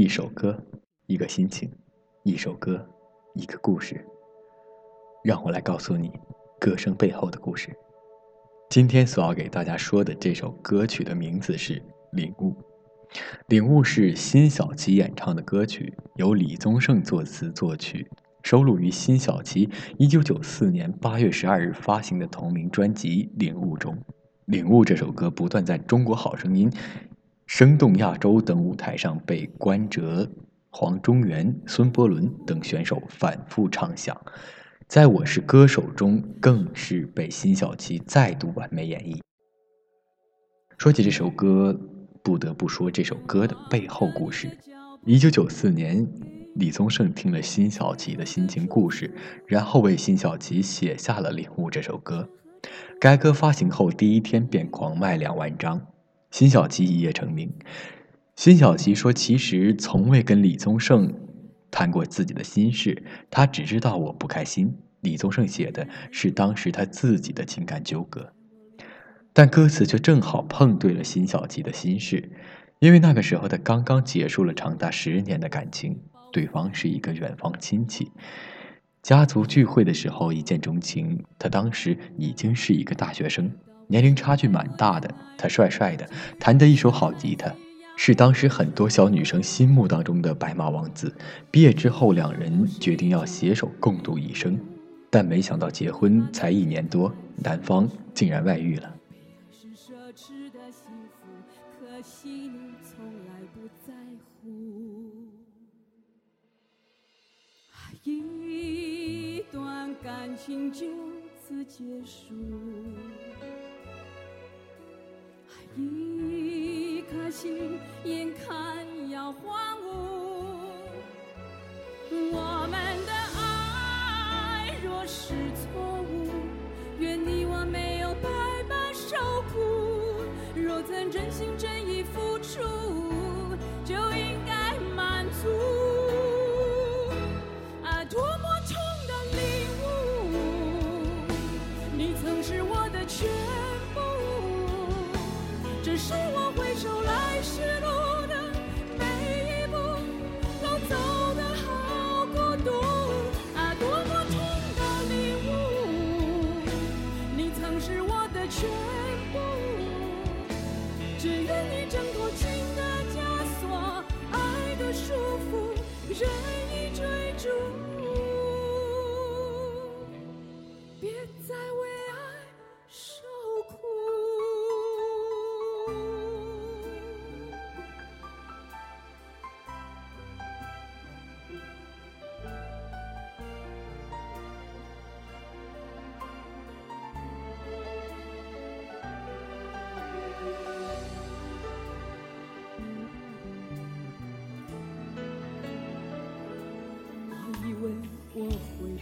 一首歌，一个心情；一首歌，一个故事。让我来告诉你歌声背后的故事。今天所要给大家说的这首歌曲的名字是《领悟》。《领悟》是辛晓琪演唱的歌曲，由李宗盛作词作曲，收录于辛晓琪一九九四年八月十二日发行的同名专辑《领悟》中。《领悟》这首歌不断在中国好声音。生动亚洲等舞台上被关喆、黄中原、孙伯伦等选手反复唱响，在《我是歌手》中更是被辛晓琪再度完美演绎。说起这首歌，不得不说这首歌的背后故事。一九九四年，李宗盛听了辛晓琪的心情故事，然后为辛晓琪写下了《领悟》这首歌。该歌发行后第一天便狂卖两万张。辛晓琪一夜成名。辛晓琪说：“其实从未跟李宗盛谈过自己的心事，他只知道我不开心。李宗盛写的是当时他自己的情感纠葛，但歌词却正好碰对了辛晓琪的心事，因为那个时候他刚刚结束了长达十年的感情，对方是一个远方亲戚。家族聚会的时候一见钟情，他当时已经是一个大学生。”年龄差距蛮大的，他帅帅的，弹得一手好吉他，是当时很多小女生心目当中的白马王子。毕业之后，两人决定要携手共度一生，但没想到结婚才一年多，男方竟然外遇了。一段感情就此结束。我曾真心真意付出，就应该满足。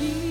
就